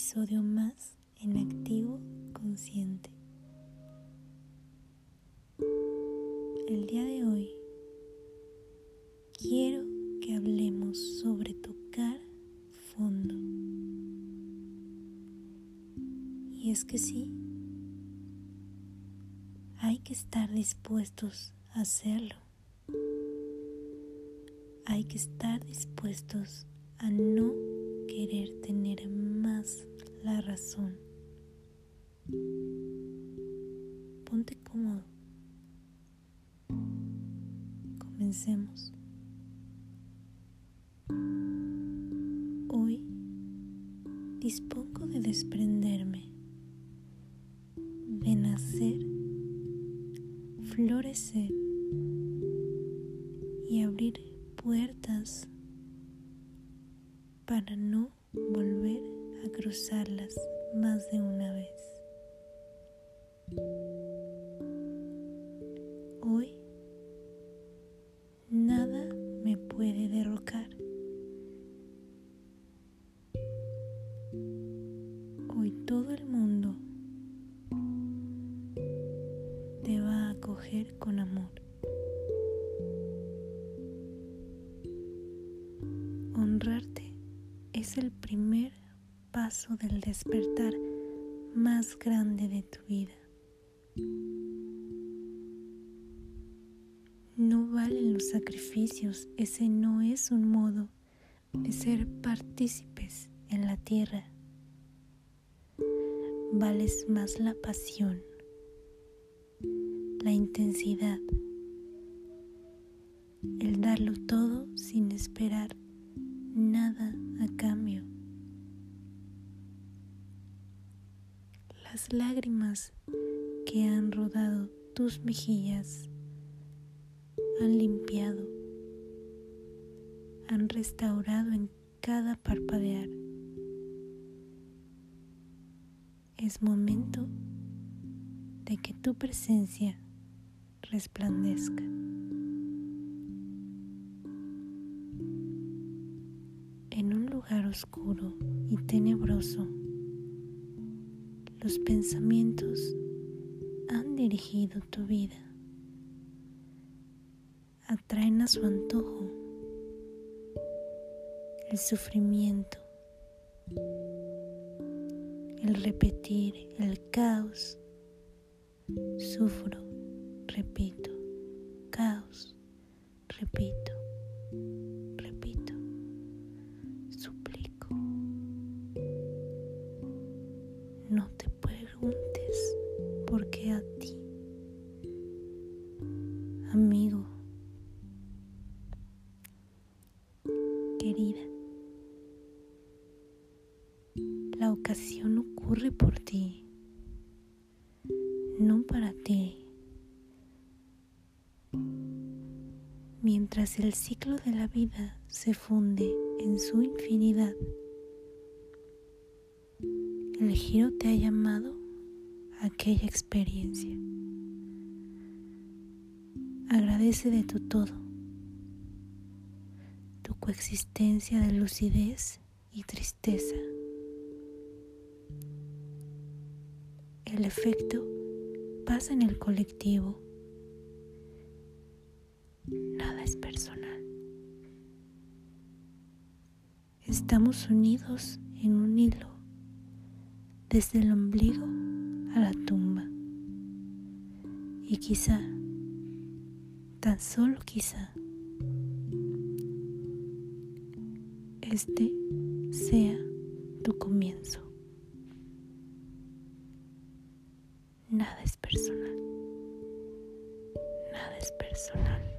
episodio más en Activo Consciente. El día de hoy quiero que hablemos sobre tocar fondo. Y es que sí, hay que estar dispuestos a hacerlo. Hay que estar dispuestos a no querer tener más la razón. Ponte cómodo. Comencemos. Hoy dispongo de desprenderme, de nacer, florecer y abrir puertas para no volver a cruzarlas más de una vez. Hoy nada me puede derrocar. Hoy todo el mundo te va a acoger con amor. Es el primer paso del despertar más grande de tu vida. No valen los sacrificios, ese no es un modo de ser partícipes en la tierra. Vales más la pasión, la intensidad, el darlo todo sin esperar nada a cambio. Las lágrimas que han rodado tus mejillas han limpiado, han restaurado en cada parpadear. Es momento de que tu presencia resplandezca. Lugar oscuro y tenebroso, los pensamientos han dirigido tu vida. Atraen a su antojo el sufrimiento, el repetir, el caos. Sufro, repito, caos, repito. Amigo, querida. La ocasión ocurre por ti, no para ti. Mientras el ciclo de la vida se funde en su infinidad, el giro te ha llamado a aquella experiencia. Agradece de tu todo, tu coexistencia de lucidez y tristeza. El efecto pasa en el colectivo. Nada es personal. Estamos unidos en un hilo desde el ombligo a la tumba. Y quizá tan solo quizá este sea tu comienzo. Nada es personal. Nada es personal.